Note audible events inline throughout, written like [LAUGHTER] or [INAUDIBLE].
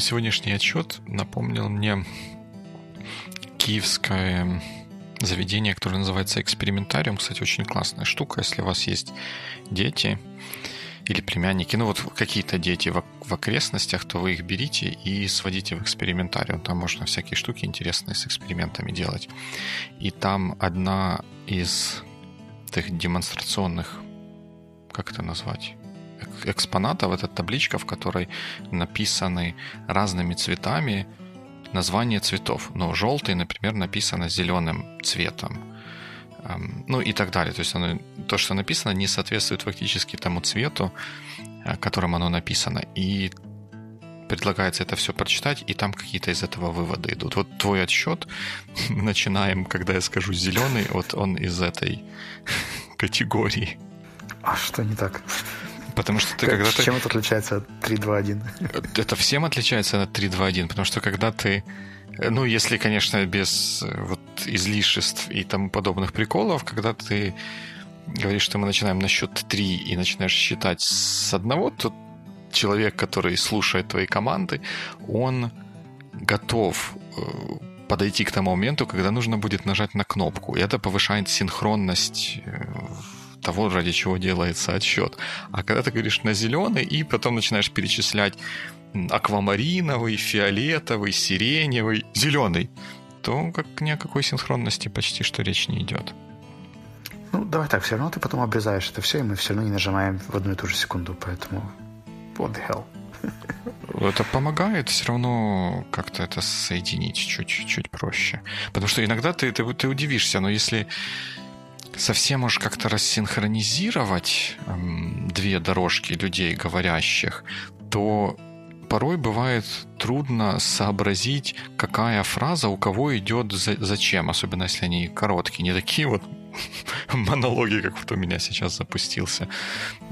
сегодняшний отчет напомнил мне киевское заведение, которое называется «Экспериментариум». Кстати, очень классная штука, если у вас есть дети или племянники, ну вот какие-то дети в, в окрестностях, то вы их берите и сводите в экспериментариум. Там можно всякие штуки интересные с экспериментами делать. И там одна из таких демонстрационных, как это назвать, экспонатов, это табличка, в которой написаны разными цветами название цветов. Но желтый, например, написано зеленым цветом. Ну и так далее. То есть оно, то, что написано, не соответствует фактически тому цвету, э, которым оно написано. И предлагается это все прочитать, и там какие-то из этого выводы идут. Вот твой отсчет, [LAUGHS] начинаем, когда я скажу зеленый, вот он из этой [LAUGHS] категории. А что не так? Потому что ты когда Чем это отличается от 3.2.1? Это всем отличается от 3.2.1, потому что когда ты ну, если, конечно, без э, вот излишеств и тому подобных приколов, когда ты говоришь, что мы начинаем на счет 3 и начинаешь считать с одного, то человек, который слушает твои команды, он готов э, подойти к тому моменту, когда нужно будет нажать на кнопку. И это повышает синхронность э, того, ради чего делается отсчет. А когда ты говоришь на зеленый, и потом начинаешь перечислять аквамариновый, фиолетовый, сиреневый, зеленый, то как ни о какой синхронности почти что речь не идет. Ну, давай так, все равно ты потом обрезаешь это все, и мы все равно не нажимаем в одну и ту же секунду, поэтому what the hell. [LAUGHS] Это помогает все равно как-то это соединить чуть-чуть проще. Потому что иногда ты, ты, ты удивишься, но если совсем уж как-то рассинхронизировать эм, две дорожки людей говорящих, то порой бывает трудно сообразить, какая фраза у кого идет за, зачем, особенно если они короткие, не такие вот [LAUGHS] монологи, как вот у меня сейчас запустился.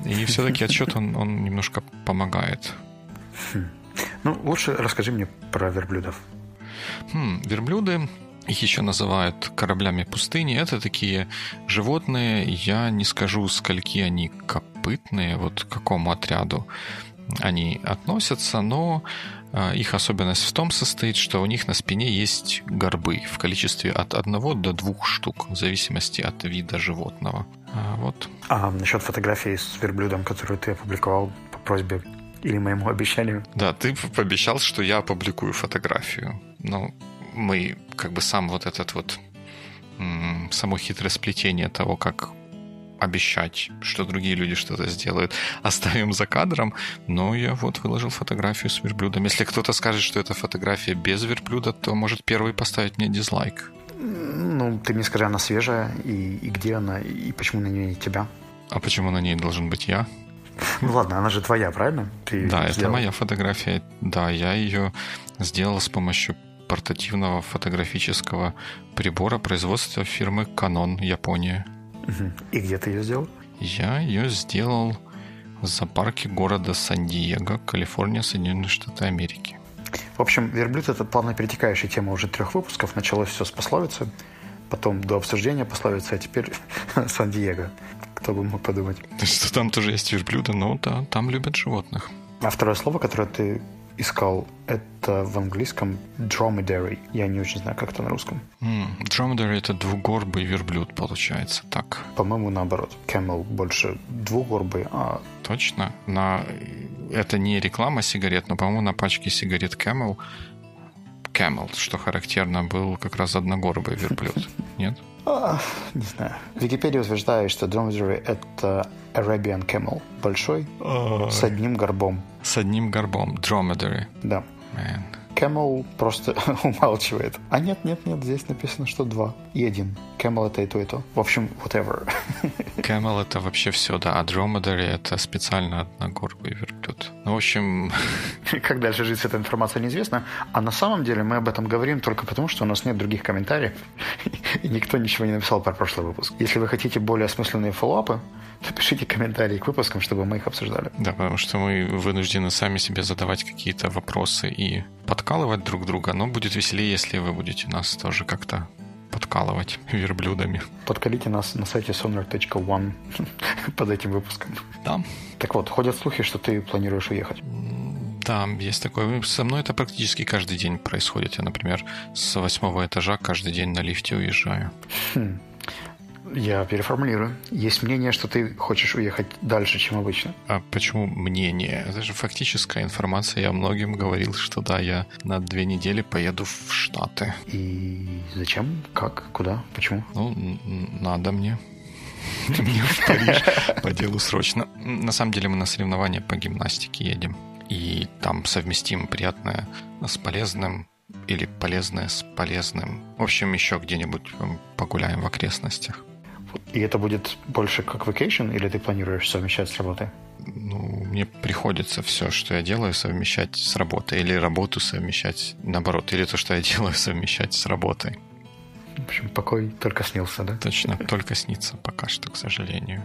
И все-таки отчет, он, он немножко помогает. Хм. Ну, лучше расскажи мне про верблюдов. Хм, верблюды их еще называют кораблями пустыни. Это такие животные, я не скажу, скольки они копытные, вот к какому отряду они относятся, но а, их особенность в том состоит, что у них на спине есть горбы в количестве от одного до двух штук, в зависимости от вида животного. А, вот. А насчет фотографии с верблюдом, которую ты опубликовал по просьбе или моему обещанию? Да, ты пообещал, что я опубликую фотографию. Но мы как бы сам вот этот вот само хитрое сплетение того, как обещать, что другие люди что-то сделают, [LAUGHS] оставим за кадром, но я вот выложил фотографию с верблюдом. Если кто-то скажет, что это фотография без верблюда, то может первый поставить мне дизлайк. Ну, ты мне скажи, она свежая, и, и где она, и почему на ней тебя? А почему на ней должен быть я? [LAUGHS] Ну ладно, она же твоя, правильно? Ты да, сделал? это моя фотография. Да, я ее сделал с помощью портативного фотографического прибора производства фирмы Canon, Япония. И где ты ее сделал? Я ее сделал в зоопарке города Сан-Диего, Калифорния, Соединенные Штаты Америки. В общем, верблюд — это плавно перетекающая тема уже трех выпусков. Началось все с пословицы, потом до обсуждения пословицы, а теперь [LAUGHS] Сан-Диего. Кто бы мог подумать. То есть что там тоже есть верблюды, но да, там любят животных. А второе слово, которое ты искал, это в английском dromedary. Я не очень знаю, как это на русском. Mm, dromedary — это двугорбый верблюд, получается, так. По-моему, наоборот. Camel больше двугорбый, а... Точно. На... Это не реклама сигарет, но, по-моему, на пачке сигарет Camel Camel, что характерно, был как раз одногорбый верблюд. [LAUGHS] Нет? Не знаю. Википедия утверждает, что Dromedary — это Arabian Camel. Большой, с одним горбом. С одним горбом. Dromedary. Да. Man. Camel просто [LAUGHS] умалчивает. А нет, нет, нет, здесь написано, что два и один. Camel это и то, и то. В общем, whatever. [LAUGHS] Camel это вообще все, да. А Dromedary это специально одногорбый верблюд. Ну, в общем... [LAUGHS] Как дальше жить с этой информацией неизвестно. А на самом деле мы об этом говорим только потому, что у нас нет других комментариев. И никто ничего не написал про прошлый выпуск. Если вы хотите более осмысленные фоллоуапы, то пишите комментарии к выпускам, чтобы мы их обсуждали. Да, потому что мы вынуждены сами себе задавать какие-то вопросы и подкалывать друг друга, но будет веселее, если вы будете нас тоже как-то подкалывать [LAUGHS] верблюдами. Подкалите нас на сайте sonar.one [LAUGHS] под этим выпуском. Да. Так вот, ходят слухи, что ты планируешь уехать. Да, есть такое. Со мной это практически каждый день происходит. Я, например, с восьмого этажа каждый день на лифте уезжаю. Хм. Я переформулирую. Есть мнение, что ты хочешь уехать дальше, чем обычно. А почему мнение? Это же фактическая информация. Я многим говорил, что да, я на две недели поеду в Штаты. И зачем? Как? Куда? Почему? Ну, надо мне. [LAUGHS] Мне в Париж по делу срочно. На самом деле мы на соревнования по гимнастике едем. И там совместим приятное с полезным или полезное с полезным. В общем, еще где-нибудь погуляем в окрестностях. И это будет больше как vacation, или ты планируешь совмещать с работой? Ну, мне приходится все, что я делаю, совмещать с работой. Или работу совмещать наоборот. Или то, что я [LAUGHS] делаю, совмещать с работой. В общем, покой только снился, да? Точно, только снится пока что, к сожалению.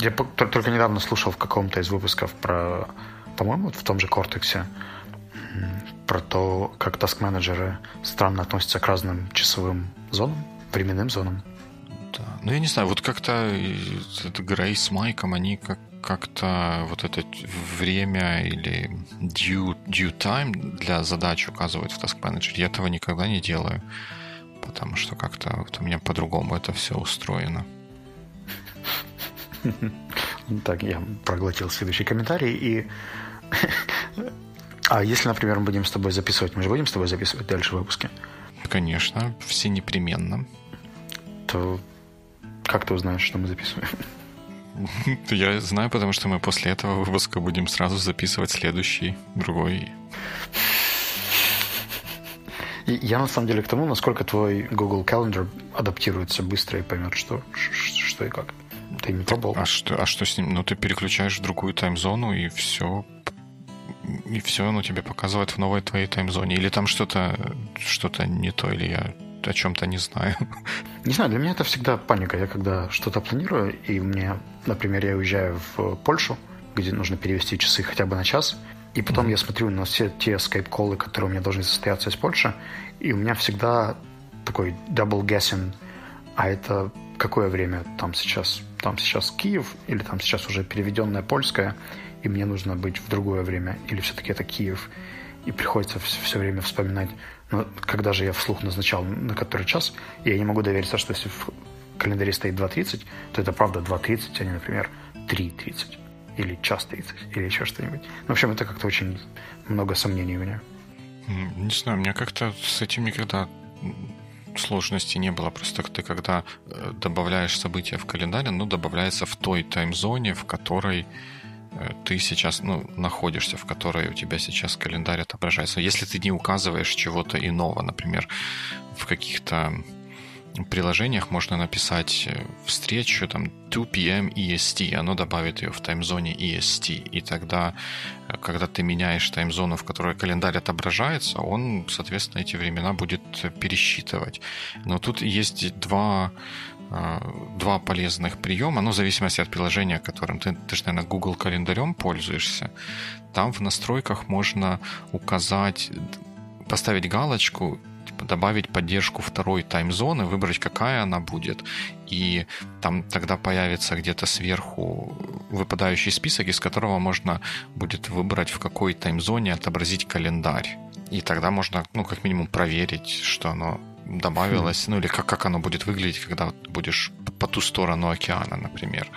Я только недавно слушал в каком-то из выпусков про, по-моему, в том же Кортексе, про то, как таск-менеджеры странно относятся к разным часовым зонам, временным зонам да. Ну, я не знаю, вот как-то это Грей с Майком, они как как-то вот это время или due, due time для задач указывают в Task Manager. Я этого никогда не делаю, потому что как-то вот у меня по-другому это все устроено. Так, я проглотил следующий комментарий. И... [LAUGHS] А если, например, мы будем с тобой записывать, мы же будем с тобой записывать дальше выпуски? Конечно, все непременно. То как ты узнаешь, что мы записываем? [LAUGHS] [LAUGHS] Я знаю, потому что мы после этого выпуска будем сразу записывать следующий, другой. И я на самом деле к тому, насколько твой Google Calendar адаптируется быстро и поймет, что, что и как. Ты не пробовал? А что, а что с ним? Ну, ты переключаешь в другую таймзону, и все и все, оно тебе показывает в новой твоей таймзоне. Или там что-то что не то, или я о чем-то не знаю. Не знаю, для меня это всегда паника. Я когда что-то планирую, и мне, например, я уезжаю в Польшу, где нужно перевести часы хотя бы на час, и потом mm-hmm. я смотрю на все те скайп-колы, которые у меня должны состояться из Польши, и у меня всегда такой double guessing, а это какое время там сейчас? Там сейчас Киев, или там сейчас уже переведенное польское, и мне нужно быть в другое время, или все-таки это Киев. И приходится все, время вспоминать, но когда же я вслух назначал на который час, я не могу довериться, что если в календаре стоит 2.30, то это правда 2.30, а не, например, 3.30 или час 30 или еще что-нибудь. В общем, это как-то очень много сомнений у меня. Не знаю, у меня как-то с этим никогда сложности не было. Просто ты когда э, добавляешь события в календарь, оно добавляется в той таймзоне, в которой ты сейчас ну, находишься, в которой у тебя сейчас календарь отображается. Если ты не указываешь чего-то иного, например, в каких-то приложениях можно написать э, встречу там 2 p.m. EST, оно добавит ее в таймзоне EST, и тогда, э, когда ты меняешь таймзону, в которой календарь отображается, он, соответственно, эти времена будет пересчитывать. Но тут есть два а, два полезных приема, ну, в зависимости от приложения, которым ты, ты же, наверное, Google календарем пользуешься. Там в настройках можно указать, поставить галочку, добавить поддержку второй таймзоны, выбрать, какая она будет, и там тогда появится где-то сверху выпадающий список, из которого можно будет выбрать, в какой таймзоне отобразить календарь. И тогда можно, ну, как минимум, проверить, что оно добавилось, ну или как, как оно будет выглядеть, когда будешь по ту сторону океана, например.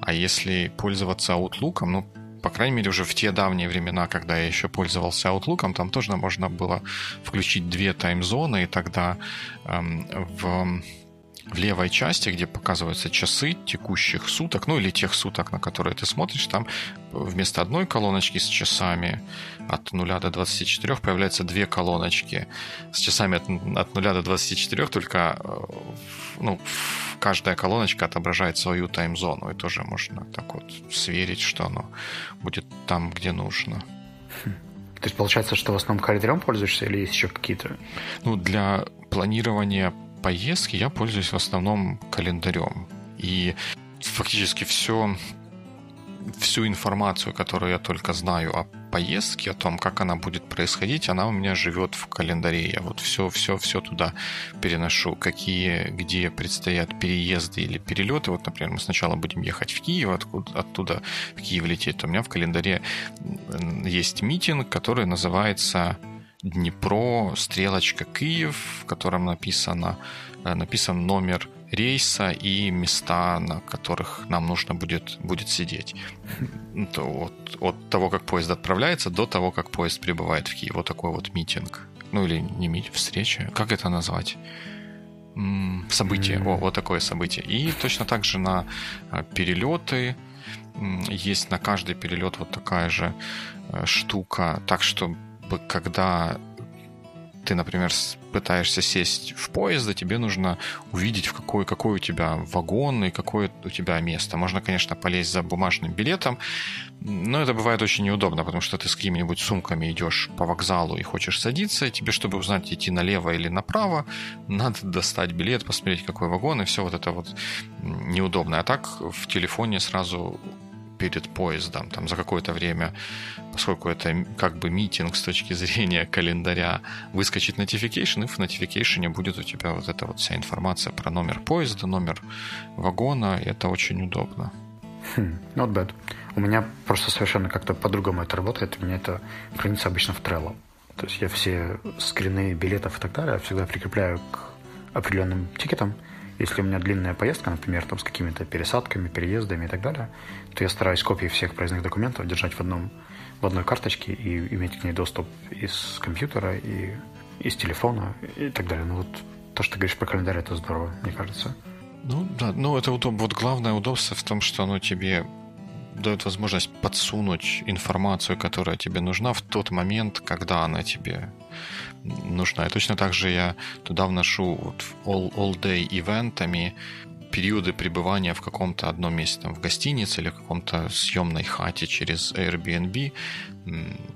А если пользоваться Outlook, ну, по крайней мере, уже в те давние времена, когда я еще пользовался Outlook, там тоже можно было включить две таймзоны, и тогда эм, в в левой части, где показываются часы текущих суток, ну или тех суток, на которые ты смотришь, там вместо одной колоночки с часами от 0 до 24 появляются две колоночки. С часами от, от 0 до 24, только э, ну, каждая колоночка отображает свою таймзону, и тоже можно так вот сверить, что оно будет там, где нужно. То есть получается, что в основном календарем пользуешься или есть еще какие-то? Ну, для планирования поездки я пользуюсь в основном календарем. И фактически все, всю информацию, которую я только знаю о поездки, о том, как она будет происходить, она у меня живет в календаре. Я вот все, все, все туда переношу. Какие, где предстоят переезды или перелеты. Вот, например, мы сначала будем ехать в Киев, откуда, оттуда в Киев лететь. У меня в календаре есть митинг, который называется Днепро, стрелочка Киев, в котором написано, э, написан номер рейса и места, на которых нам нужно будет, будет сидеть. от, от того, как поезд отправляется, до того, как поезд прибывает в Киев. Вот такой вот митинг. Ну или не митинг, встреча. Как это назвать? Событие. Mm-hmm. О, вот такое событие. И точно так же на э, перелеты есть на каждый перелет вот такая же э, штука. Так что когда ты, например, пытаешься сесть в поезд, тебе нужно увидеть, в какой, какой у тебя вагон и какое у тебя место. Можно, конечно, полезть за бумажным билетом, но это бывает очень неудобно, потому что ты с какими-нибудь сумками идешь по вокзалу и хочешь садиться, и тебе, чтобы узнать, идти налево или направо, надо достать билет, посмотреть, какой вагон, и все вот это вот неудобно. А так в телефоне сразу перед поездом, там за какое-то время, поскольку это как бы митинг с точки [LAUGHS] зрения календаря, выскочит notification, и в notification будет у тебя вот эта вот вся информация про номер поезда, номер вагона, и это очень удобно. Хм, not bad. У меня просто совершенно как-то по-другому это работает. У меня это хранится обычно в Trello. То есть я все скрины билетов и так далее всегда прикрепляю к определенным тикетам, если у меня длинная поездка, например, там с какими-то пересадками, переездами и так далее, то я стараюсь копии всех проездных документов держать в, одном, в одной карточке и иметь к ней доступ из компьютера, и из телефона и так далее. Ну вот то, что ты говоришь про календарь, это здорово, мне кажется. Ну да, ну это удобно. Вот главное удобство в том, что оно тебе дает возможность подсунуть информацию, которая тебе нужна в тот момент, когда она тебе нужна. И точно так же я туда вношу вот all, all day ивентами периоды пребывания в каком-то одном месте, там, в гостинице или в каком-то съемной хате через Airbnb.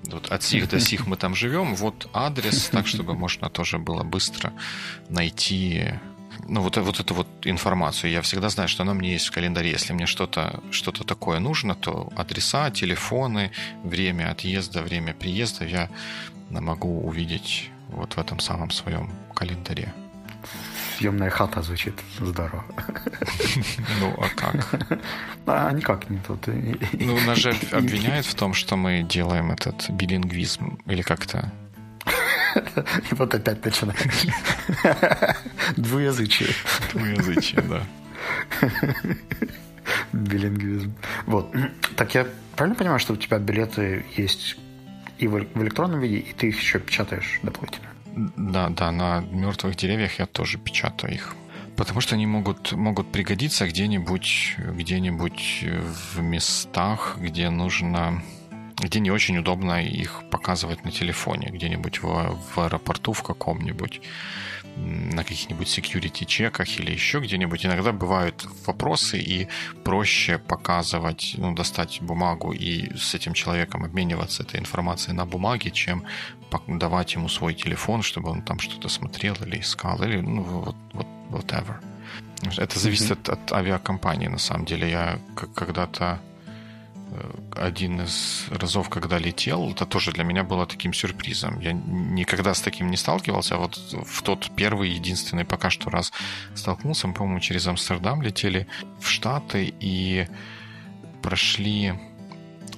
Вот от сих до сих мы там живем. Вот адрес, так, чтобы можно тоже было быстро найти ну, вот, вот эту вот информацию. Я всегда знаю, что она мне есть в календаре. Если мне что-то что такое нужно, то адреса, телефоны, время отъезда, время приезда я могу увидеть вот в этом самом своем календаре. Съемная хата звучит здорово. [LAUGHS] Ну, а как? А никак не тут. Ну, нас же [LAUGHS] обвиняют в том, что мы делаем этот билингвизм, или как-то [LAUGHS] и вот опять начинаешь. [LAUGHS] Двуязычие. Двуязычие, да. [LAUGHS] Билингвизм. Вот. Так я правильно понимаю, что у тебя билеты есть и в электронном виде, и ты их еще печатаешь дополнительно? Да, да, на мертвых деревьях я тоже печатаю их. Потому что они могут, могут пригодиться где-нибудь где-нибудь в местах, где нужно где не очень удобно их показывать на телефоне, где-нибудь в, в аэропорту в каком-нибудь, на каких-нибудь security чеках или еще где-нибудь. Иногда бывают вопросы, и проще показывать, ну, достать бумагу и с этим человеком обмениваться этой информацией на бумаге, чем давать ему свой телефон, чтобы он там что-то смотрел или искал, или ну, вот, вот whatever. Это зависит mm-hmm. от, от авиакомпании, на самом деле. Я когда-то один из разов, когда летел, это тоже для меня было таким сюрпризом. Я никогда с таким не сталкивался, а вот в тот первый, единственный пока что раз столкнулся. Мы, по-моему, через Амстердам летели в Штаты и прошли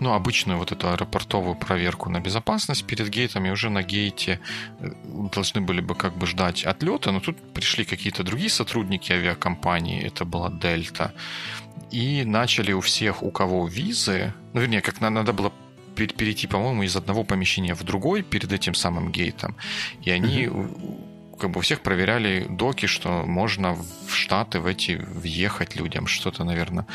ну, обычную вот эту аэропортовую проверку на безопасность перед гейтом, и уже на гейте э, должны были бы как бы ждать отлета, но тут пришли какие-то другие сотрудники авиакомпании, это была Дельта, и начали у всех, у кого визы, ну, вернее, как надо было перейти, по-моему, из одного помещения в другой перед этим самым гейтом, и они mm-hmm как бы у всех проверяли доки, что можно в Штаты в эти въехать людям, что-то, наверное,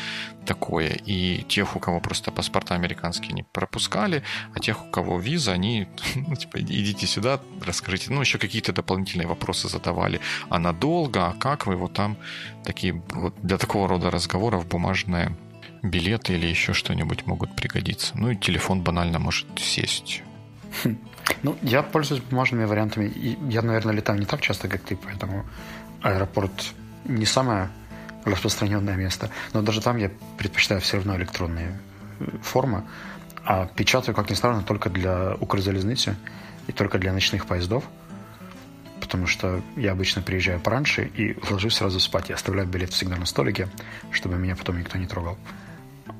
такое. И тех, у кого просто паспорта американские не пропускали, а тех, у кого виза, они, [LAUGHS] ну, типа, идите сюда, расскажите. Ну, еще какие-то дополнительные вопросы задавали. А надолго, а как вы вот там такие, вот для такого рода разговоров бумажные билеты или еще что-нибудь могут пригодиться. Ну и телефон банально может сесть. [LAUGHS] Ну, я пользуюсь бумажными вариантами. И я, наверное, летаю не так часто, как ты, поэтому аэропорт не самое распространенное место. Но даже там я предпочитаю все равно электронные э, формы. А печатаю, как ни странно, только для Укрзалезницы и только для ночных поездов. Потому что я обычно приезжаю пораньше и ложусь сразу спать. Я оставляю билет всегда на столике, чтобы меня потом никто не трогал.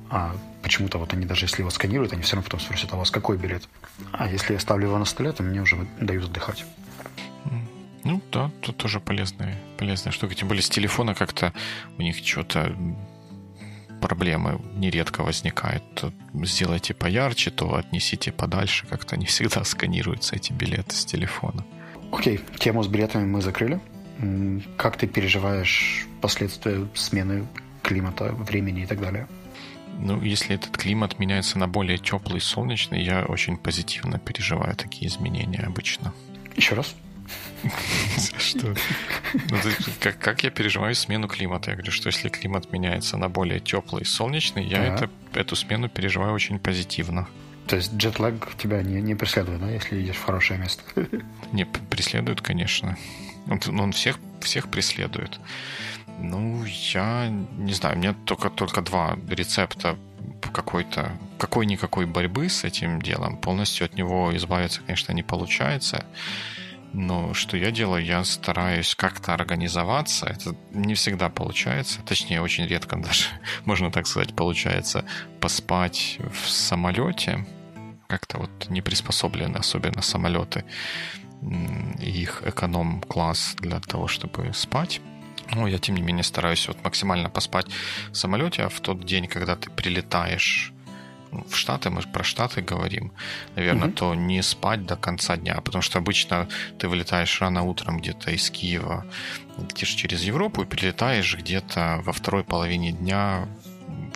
А почему-то вот они даже если его сканируют, они все равно потом спросят, а у вас какой билет? А если я ставлю его на столе, то мне уже дают отдыхать. Ну да, тут тоже полезная, полезная штука. Тем более с телефона как-то у них что-то проблемы нередко возникают. То сделайте поярче, то отнесите подальше. Как-то не [LAUGHS] всегда сканируются эти билеты с телефона. Окей, тему с билетами мы закрыли. Как ты переживаешь последствия смены климата, времени и так далее? Ну, если этот климат меняется на более теплый, солнечный, я очень позитивно переживаю такие изменения обычно. Еще раз? Что? Ну, как, как я переживаю смену климата? Я говорю, что если климат меняется на более теплый, солнечный, я это, эту смену переживаю очень позитивно. То есть джетлаг тебя не, не преследует, да, если едешь в хорошее место? Не, преследует, конечно. Он, он всех, всех преследует. Ну, я не знаю, у меня только, только два рецепта какой-то какой-никакой борьбы с этим делом. Полностью от него избавиться, конечно, не получается. Но что я делаю? Я стараюсь как-то организоваться. Это не всегда получается. Точнее, очень редко даже, [LAUGHS] можно так сказать, получается поспать в самолете. Как-то вот не приспособлены особенно самолеты их эконом-класс для того, чтобы спать. Но я, тем не менее, стараюсь вот максимально поспать в самолете, а в тот день, когда ты прилетаешь в Штаты, мы про Штаты говорим, наверное, mm-hmm. то не спать до конца дня, потому что обычно ты вылетаешь рано утром где-то из Киева, летишь через Европу и прилетаешь где-то во второй половине дня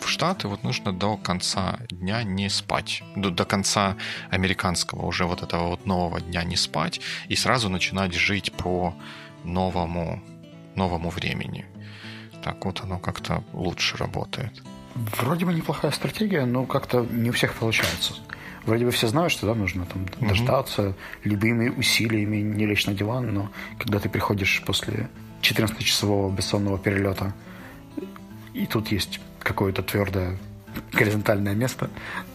в Штаты, вот нужно до конца дня не спать, до, до конца американского уже вот этого вот нового дня не спать и сразу начинать жить по новому, новому времени. Так вот оно как-то лучше работает. Вроде бы неплохая стратегия, но как-то не у всех получается. Вроде бы все знают, что да, нужно там угу. дождаться любыми усилиями, не лечь на диван, но когда ты приходишь после 14-часового бессонного перелета, и тут есть какое-то твердое горизонтальное место,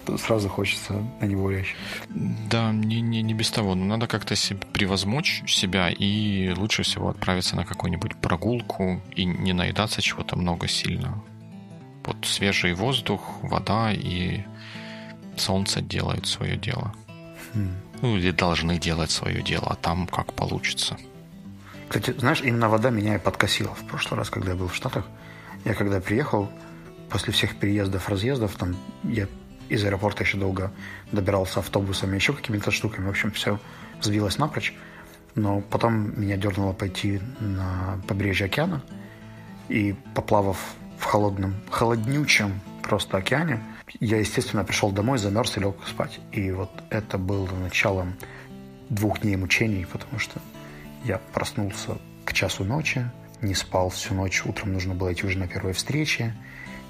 то сразу хочется на него лечь. Да, не, не, не без того. Но надо как-то себе превозмочь себя и лучше всего отправиться на какую-нибудь прогулку и не наедаться чего-то много сильно. Вот свежий воздух, вода и солнце делают свое дело. Хм. Ну, или должны делать свое дело, а там как получится. Кстати, знаешь, именно вода меня и подкосила в прошлый раз, когда я был в Штатах. Я когда приехал, после всех переездов, разъездов, там я из аэропорта еще долго добирался автобусами, еще какими-то штуками. В общем, все сбилось напрочь. Но потом меня дернуло пойти на побережье океана. И поплавав в холодном, холоднючем просто океане. Я, естественно, пришел домой, замерз и лег спать. И вот это было началом двух дней мучений, потому что я проснулся к часу ночи, не спал всю ночь, утром нужно было идти уже на первой встрече.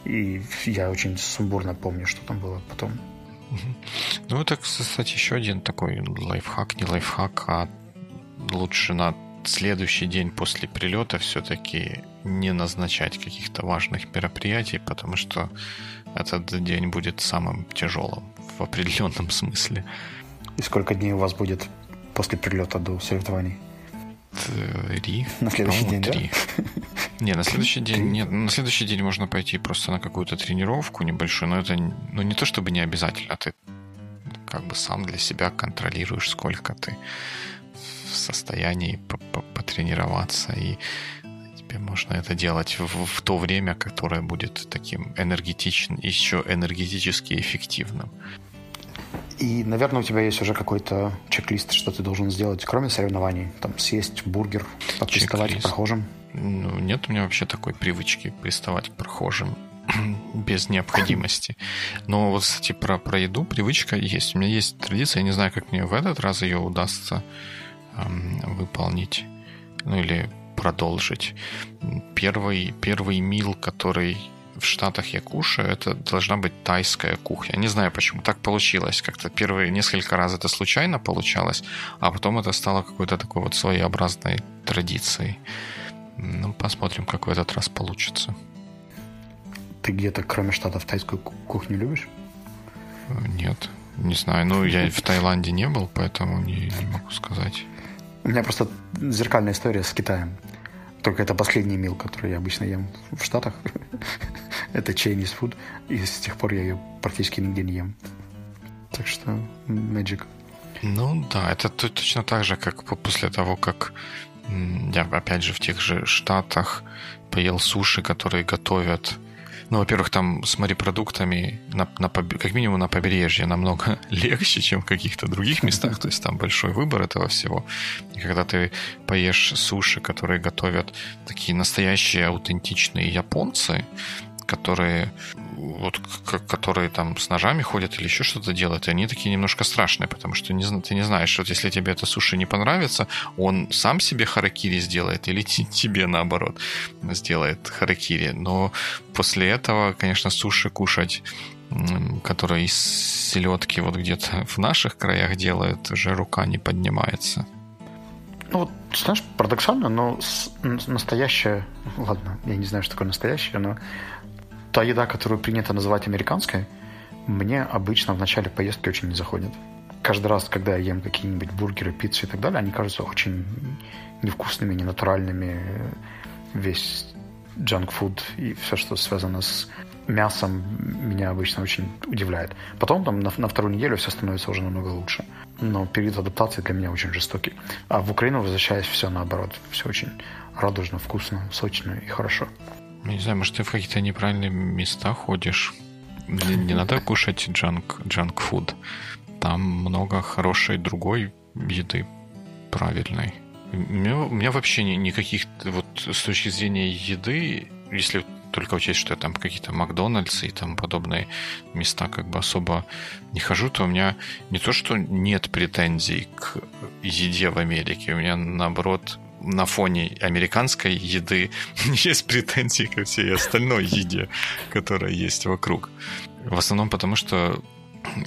И я очень сумбурно помню, что там было потом. Ну, это, кстати, еще один такой лайфхак, не лайфхак, а лучше на следующий день после прилета все-таки не назначать каких-то важных мероприятий, потому что этот день будет самым тяжелым в определенном смысле. И сколько дней у вас будет после прилета до соревнований? Три. На следующий день, три. да? [LAUGHS] Не, на следующий день нет. На следующий день можно пойти просто на какую-то тренировку небольшую, но это ну, не то чтобы не обязательно. Ты как бы сам для себя контролируешь, сколько ты в состоянии потренироваться и тебе можно это делать в, в то время, которое будет таким энергетичным, еще энергетически эффективным. И, наверное, у тебя есть уже какой-то чек-лист, что ты должен сделать, кроме соревнований. Там съесть бургер, приставать к прохожим. Ну, нет у меня вообще такой привычки приставать к прохожим [CLEARS THROAT] без необходимости. Но вот, кстати, про, про еду привычка есть. У меня есть традиция, я не знаю, как мне в этот раз ее удастся эм, выполнить. Ну или продолжить. Первый, первый мил, который в Штатах я кушаю, это должна быть тайская кухня. Не знаю, почему так получилось. Как-то первые несколько раз это случайно получалось, а потом это стало какой-то такой вот своеобразной традицией. Ну, посмотрим, как в этот раз получится. Ты где-то, кроме Штатов, тайскую кухню любишь? Нет. Не знаю, ну я в Таиланде не был, поэтому не, не могу сказать. У меня просто зеркальная история с Китаем. Только это последний мил, который я обычно ем в Штатах. [LAUGHS] это Chinese food. И с тех пор я ее практически нигде не ем. Так что magic. Ну да, это точно так же, как после того, как я опять же в тех же Штатах поел суши, которые готовят ну, во-первых, там с морепродуктами на, на, как минимум на побережье намного [LAUGHS] легче, чем в каких-то других местах. То есть там большой выбор этого всего. И когда ты поешь суши, которые готовят такие настоящие аутентичные японцы, которые вот, которые там с ножами ходят или еще что-то делают, и они такие немножко страшные, потому что не, ты не знаешь, вот если тебе это суши не понравится, он сам себе харакири сделает или тебе наоборот сделает харакири. Но после этого, конечно, суши кушать которые из селедки вот где-то в наших краях делают, уже рука не поднимается. Ну вот, знаешь, парадоксально, но настоящее, ладно, я не знаю, что такое настоящее, но та еда, которую принято называть американской, мне обычно в начале поездки очень не заходит. Каждый раз, когда я ем какие-нибудь бургеры, пиццы и так далее, они кажутся очень невкусными, ненатуральными. Весь food и все, что связано с мясом, меня обычно очень удивляет. Потом там на, на вторую неделю все становится уже намного лучше. Но период адаптации для меня очень жестокий. А в Украину возвращаясь, все наоборот. Все очень радужно, вкусно, сочно и хорошо. Не знаю, может, ты в какие-то неправильные места ходишь. Не, не надо кушать джанк, джанк фуд. Там много хорошей другой еды правильной. У меня, у меня вообще ни, никаких вот с точки зрения еды, если только учесть, что я там какие-то Макдональдсы и там подобные места как бы особо не хожу, то у меня не то, что нет претензий к еде в Америке, у меня наоборот на фоне американской еды [LAUGHS] есть претензии ко всей остальной еде, которая есть вокруг. В основном потому, что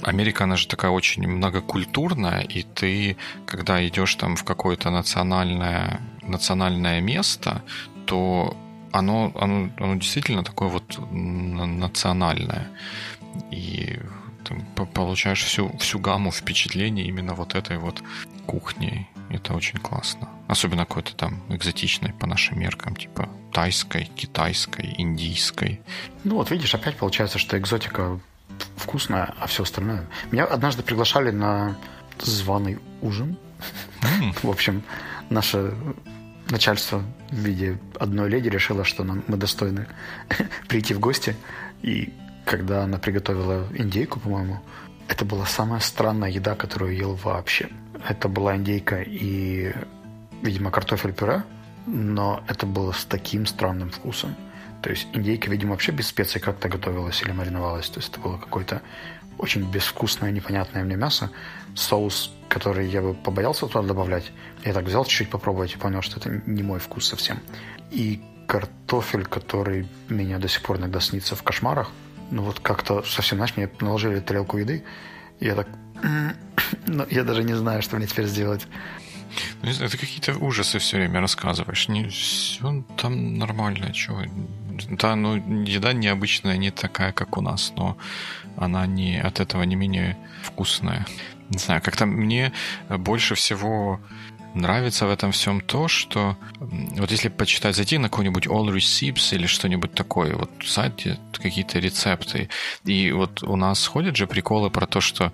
Америка, она же такая очень многокультурная, и ты, когда идешь там в какое-то национальное, национальное место, то оно, оно, оно действительно такое вот национальное. И ты получаешь всю, всю гамму впечатлений именно вот этой вот кухней. Это очень классно. Особенно какой-то там экзотичной по нашим меркам, типа тайской, китайской, индийской. Ну вот видишь, опять получается, что экзотика вкусная, а все остальное. Меня однажды приглашали на званый ужин. Mm. [LAUGHS] В общем, наше начальство в виде одной леди решило, что нам, мы достойны [LAUGHS] прийти в гости. И когда она приготовила индейку, по-моему, это была самая странная еда, которую я ел вообще. Это была индейка и, видимо, картофель-пюре, но это было с таким странным вкусом. То есть индейка, видимо, вообще без специй как-то готовилась или мариновалась. То есть это было какое-то очень безвкусное, непонятное мне мясо. Соус, который я бы побоялся туда добавлять. Я так взял чуть-чуть попробовать и понял, что это не мой вкус совсем. И картофель, который меня до сих пор иногда снится в кошмарах. Ну вот как-то совсем, знаешь, мне наложили тарелку еды, и я так но я даже не знаю, что мне теперь сделать. Ну, не знаю, ты какие-то ужасы все время рассказываешь. Не, все там нормально, чего. Да, ну, еда необычная, не такая, как у нас, но она не, от этого не менее вкусная. Не знаю, как-то мне больше всего нравится в этом всем то, что вот если почитать, зайти на какой-нибудь All Recipes или что-нибудь такое, вот сайт, где какие-то рецепты, и вот у нас ходят же приколы про то, что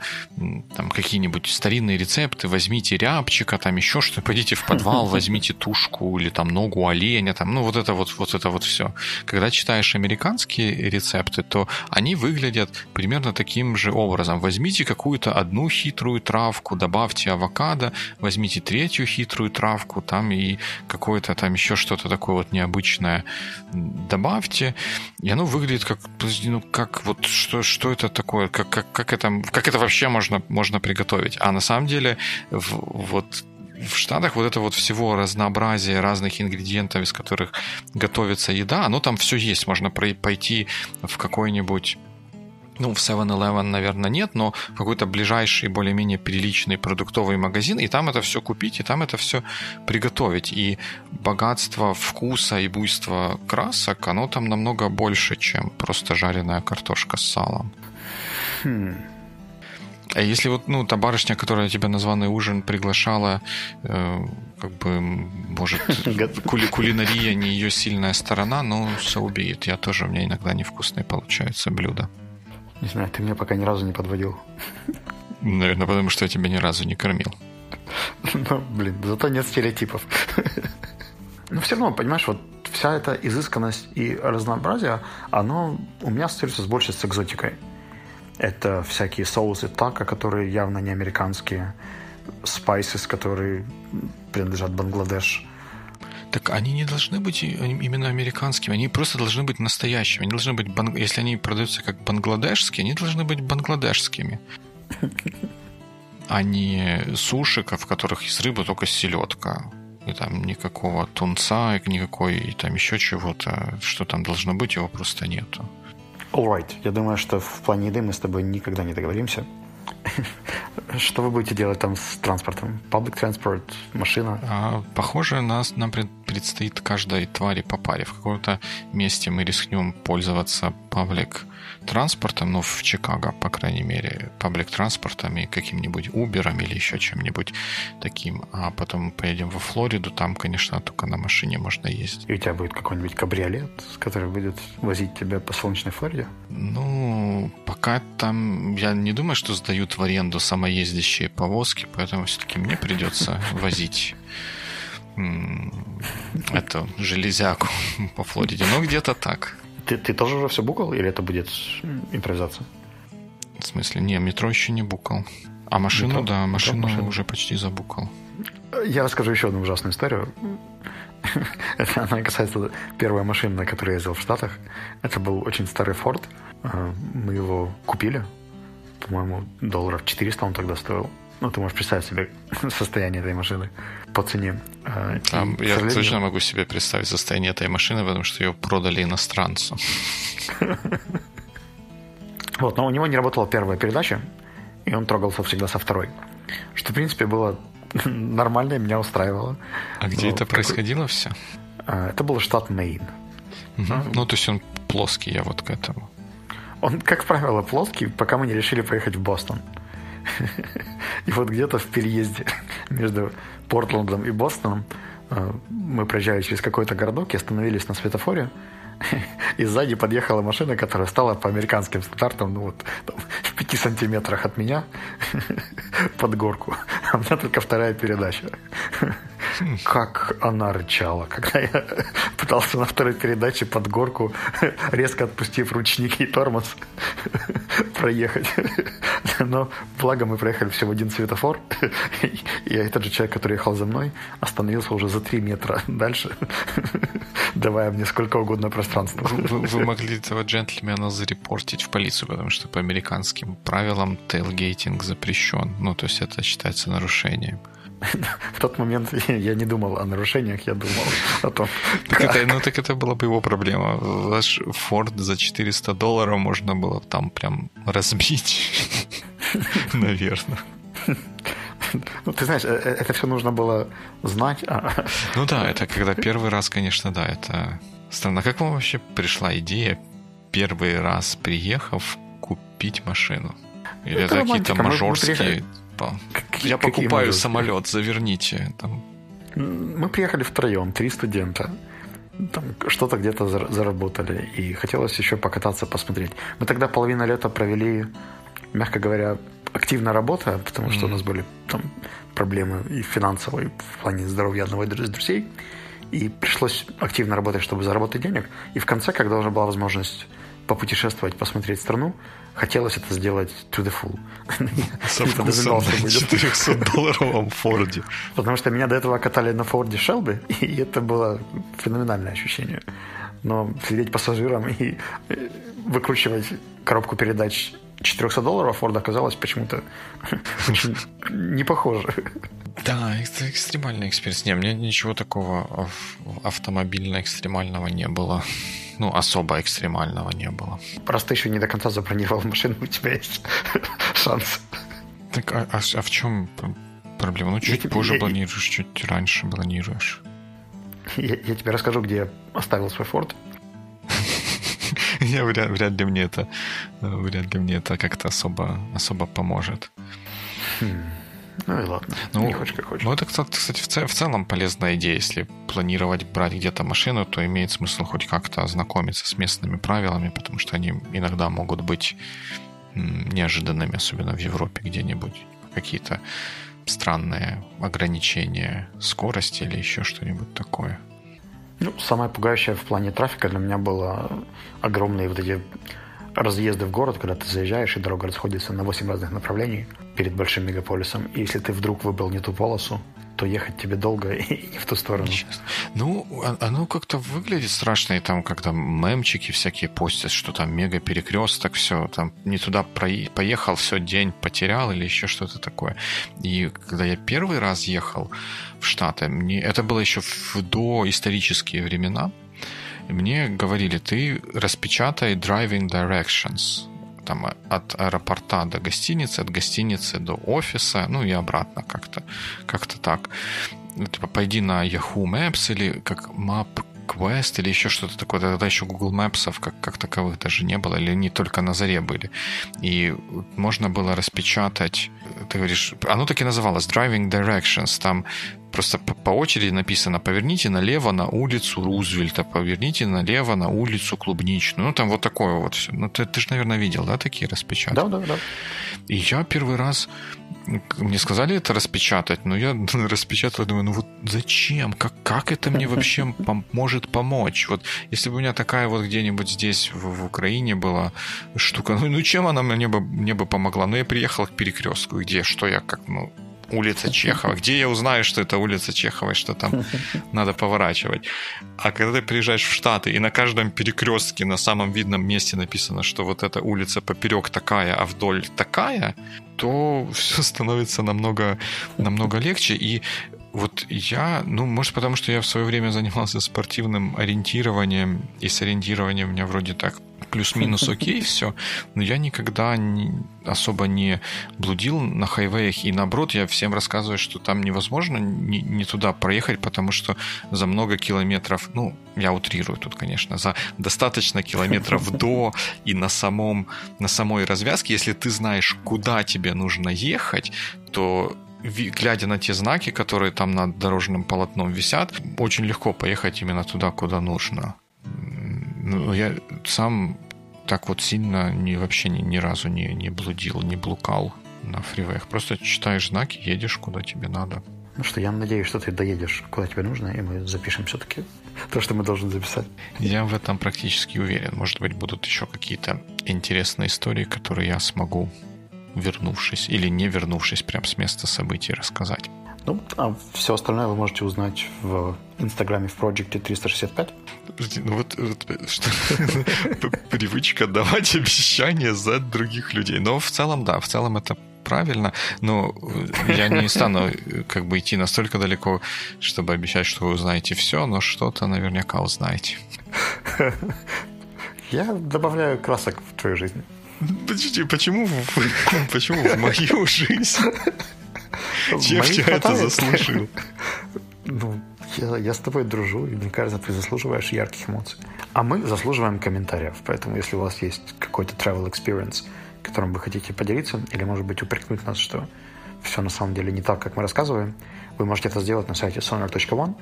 там какие-нибудь старинные рецепты, возьмите рябчика, там еще что-то, пойдите в подвал, [LAUGHS] возьмите тушку или там ногу оленя, там, ну вот это вот, вот это вот все. Когда читаешь американские рецепты, то они выглядят примерно таким же образом. Возьмите какую-то одну хитрую травку, добавьте авокадо, возьмите третью хитрую травку, там и какое-то там еще что-то такое вот необычное добавьте, и оно выглядит как, ну, как вот что, что это такое, как, как, как, это, как это вообще можно, можно приготовить. А на самом деле в, вот в Штатах вот это вот всего разнообразие разных ингредиентов, из которых готовится еда, оно там все есть. Можно пойти в какой-нибудь ну, в 7-Eleven, наверное, нет, но какой-то ближайший, более-менее приличный продуктовый магазин, и там это все купить, и там это все приготовить. И богатство вкуса и буйство красок, оно там намного больше, чем просто жареная картошка с салом. Хм. А если вот, ну, та барышня, которая тебя на званый ужин приглашала, э, как бы, может, [LAUGHS] кули кулинария не ее сильная сторона, но все убьет. Я тоже, у меня иногда невкусные получаются блюда. Не знаю, ты меня пока ни разу не подводил. Наверное, потому что я тебя ни разу не кормил. Ну, блин, зато нет стереотипов. Но все равно, понимаешь, вот вся эта изысканность и разнообразие, оно у меня остается с больше с экзотикой. Это всякие соусы така, которые явно не американские, спайсис, которые принадлежат Бангладеш. Так они не должны быть именно американскими, они просто должны быть настоящими. Они должны быть, если они продаются как бангладешские, они должны быть бангладешскими. А не суши, в которых из рыбы только селедка. И там никакого тунца, никакой и там еще чего-то, что там должно быть, его просто нету. Alright. Я думаю, что в плане еды мы с тобой никогда не договоримся. [LAUGHS] Что вы будете делать там с транспортом? Public transport, машина? А, похоже, нас, нам предстоит каждой твари по паре. В каком-то месте мы рискнем пользоваться public транспортом, ну, в Чикаго, по крайней мере, паблик-транспортом и каким-нибудь Uber или еще чем-нибудь таким. А потом поедем во Флориду, там, конечно, только на машине можно ездить. И у тебя будет какой-нибудь кабриолет, который будет возить тебя по солнечной Флориде? Ну, пока там, я не думаю, что сдают в аренду самоездящие повозки, поэтому все-таки мне придется возить эту железяку [LAUGHS] по Флориде. Ну, где-то так. Ты, ты тоже уже все букал или это будет импровизация? В смысле? Не, метро еще не букал. А машину, метро? да, машину, метро, машину уже почти забукал. Я расскажу еще одну ужасную историю. [LAUGHS] Это она касается первой машины, на которой я ездил в Штатах. Это был очень старый Ford. А, мы его купили. По-моему, долларов 400 он тогда стоил. Ну, ты можешь представить себе [LAUGHS] состояние этой машины по цене. А, и, я точно могу себе представить состояние этой машины, потому что ее продали иностранцу. [LAUGHS] Вот, но у него не работала первая передача, и он трогался всегда со второй. Что, в принципе, было [LAUGHS] нормально, и меня устраивало. А где это происходило все? А, это был штат Мейн. Ну, то есть он плоский, я вот к этому. Он, как правило, плоский, пока мы не решили поехать в Бостон. [LAUGHS] И вот где-то в переезде между Портландом и Бостоном э, мы проезжали через какой-то городок и остановились на светофоре. [LAUGHS] И сзади подъехала машина, которая стала по американским стандартам, ну вот, там, в пяти сантиметрах от меня [LAUGHS] под горку. А у меня только вторая передача. [LAUGHS] Как она рычала, когда я пытался на второй передаче под горку, резко отпустив ручники и тормоз, проехать. [LAUGHS] Но благо мы проехали всего один светофор, [LAUGHS] и этот же человек, который ехал за мной, остановился уже за три метра [LAUGHS] дальше, давая мне сколько угодно пространства. Вы, вы могли этого джентльмена зарепортить в полицию, потому что по американским правилам тейлгейтинг запрещен. Ну, то есть это считается нарушением. [LAUGHS] В тот момент я не думал о нарушениях, я думал о том, так это, Ну, так это была бы его проблема. Ваш Ford за 400 долларов можно было там прям разбить. [LAUGHS] Наверное. Ну, ты знаешь, э, э, это все нужно было знать. А [LAUGHS] ну да, это когда первый раз, конечно, да, это странно. Как вам вообще пришла идея первый раз приехав купить машину? Или это, это какие-то мажорские типа, я покупаю самолет, заверните. Там. Мы приехали втроем, три студента. Там что-то где-то заработали. И хотелось еще покататься, посмотреть. Мы тогда половину лета провели, мягко говоря, активно работая, потому что mm-hmm. у нас были там проблемы и финансовые в плане здоровья одного из друзей. И пришлось активно работать, чтобы заработать денег. И в конце, когда уже была возможность попутешествовать, посмотреть страну, хотелось это сделать to the full. Со вкусом на 400 долларовом Форде. Потому что меня до этого катали на Форде Шелби, и это было феноменальное ощущение. Но сидеть пассажиром и э, выкручивать коробку передач 400 долларов Форда оказалось почему-то [LAUGHS] очень не похоже. Да, это экстремальный experience. Не, мне ничего такого автомобильно-экстремального не было ну, особо экстремального не было. Просто еще не до конца забронировал машину, [LAUGHS] у тебя есть [LAUGHS] шанс. Так, а, а, а в чем проблема? Ну, чуть я позже я, планируешь, чуть раньше планируешь. Я, я тебе расскажу, где я оставил свой Форд. [LAUGHS] Я вряд, вряд ли мне это вряд ли мне это как-то особо особо поможет. Хм. Ну и ладно. Ну, не хочешь, как хочешь. Ну, это, кстати, в, цел, в целом полезная идея. Если планировать брать где-то машину, то имеет смысл хоть как-то ознакомиться с местными правилами, потому что они иногда могут быть неожиданными, особенно в Европе где-нибудь. Какие-то странные ограничения скорости или еще что-нибудь такое. Ну, самое пугающее в плане трафика для меня было огромные вот эти разъезды в город, когда ты заезжаешь, и дорога расходится на 8 разных направлений перед большим мегаполисом. И если ты вдруг выбрал не ту полосу, то ехать тебе долго и [LAUGHS] не в ту сторону. Ну, а, оно как-то выглядит страшно, и там, когда мемчики всякие постят, что там мега перекресток, все, там не туда поехал, все, день потерял или еще что-то такое. И когда я первый раз ехал в Штаты, мне, это было еще в доисторические времена, мне говорили, ты распечатай driving directions там от аэропорта до гостиницы, от гостиницы до офиса, ну и обратно как-то, как-то так. Типа, пойди на Yahoo Maps или как Map Quest или еще что-то такое. Тогда еще Google Maps как, как таковых даже не было, или они только на заре были. И можно было распечатать, ты говоришь, оно так и называлось Driving Directions. Там просто по очереди написано «Поверните налево на улицу Рузвельта», «Поверните налево на улицу Клубничную». Ну, там вот такое вот все. Ну, ты, ты же, наверное, видел, да, такие распечатки? Да, да, да. И я первый раз мне сказали это распечатать, но я [LAUGHS] распечатал думаю, ну вот зачем? Как, как это мне вообще пом- может помочь? Вот если бы у меня такая вот где-нибудь здесь в, в Украине была штука, ну, ну чем она мне бы, мне бы помогла? Ну я приехал к перекрестку, где, что я как, ну, улица Чехова. Где я узнаю, что это улица Чехова и что там [LAUGHS] надо поворачивать? А когда ты приезжаешь в Штаты, и на каждом перекрестке на самом видном месте написано, что вот эта улица поперек такая, а вдоль такая, то [LAUGHS] все становится намного, намного легче. И вот я, ну, может, потому что я в свое время занимался спортивным ориентированием, и с ориентированием у меня вроде так плюс-минус [LAUGHS] окей все, но я никогда не, особо не блудил на хайвеях, и наоборот, я всем рассказываю, что там невозможно не, не туда проехать, потому что за много километров, ну, я утрирую тут, конечно, за достаточно километров [LAUGHS] до и на, самом, на самой развязке, если ты знаешь, куда тебе нужно ехать, то глядя на те знаки, которые там над дорожным полотном висят, очень легко поехать именно туда, куда нужно. Ну, я сам так вот сильно не, вообще ни, ни разу не, не блудил, не блукал на фривеях. Просто читаешь знаки, едешь куда тебе надо. Ну что, я надеюсь, что ты доедешь куда тебе нужно, и мы запишем все-таки то, что мы должны записать. Я в этом практически уверен. Может быть, будут еще какие-то интересные истории, которые я смогу, вернувшись или не вернувшись прям с места событий, рассказать. Ну, а все остальное вы можете узнать в Инстаграме в Project 365. Подожди, ну вот, вот что, [LAUGHS] привычка давать обещания за других людей. Но в целом, да, в целом это правильно, но я не стану как бы идти настолько далеко, чтобы обещать, что вы узнаете все, но что-то наверняка узнаете. Я добавляю красок в твою жизнь. Подожди, почему, [LAUGHS] почему в мою [LAUGHS] жизнь? Чем я это заслужил? [LAUGHS] Ну, я, я с тобой дружу, и мне кажется, ты заслуживаешь ярких эмоций. А мы заслуживаем комментариев. Поэтому, если у вас есть какой-то travel experience, которым вы хотите поделиться, или, может быть, упрекнуть нас, что все на самом деле не так, как мы рассказываем, вы можете это сделать на сайте sonar.one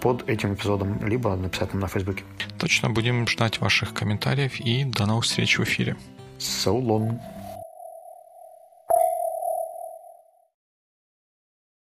под этим эпизодом, либо написать нам на Фейсбуке. Точно, будем ждать ваших комментариев и до новых встреч в эфире. So long.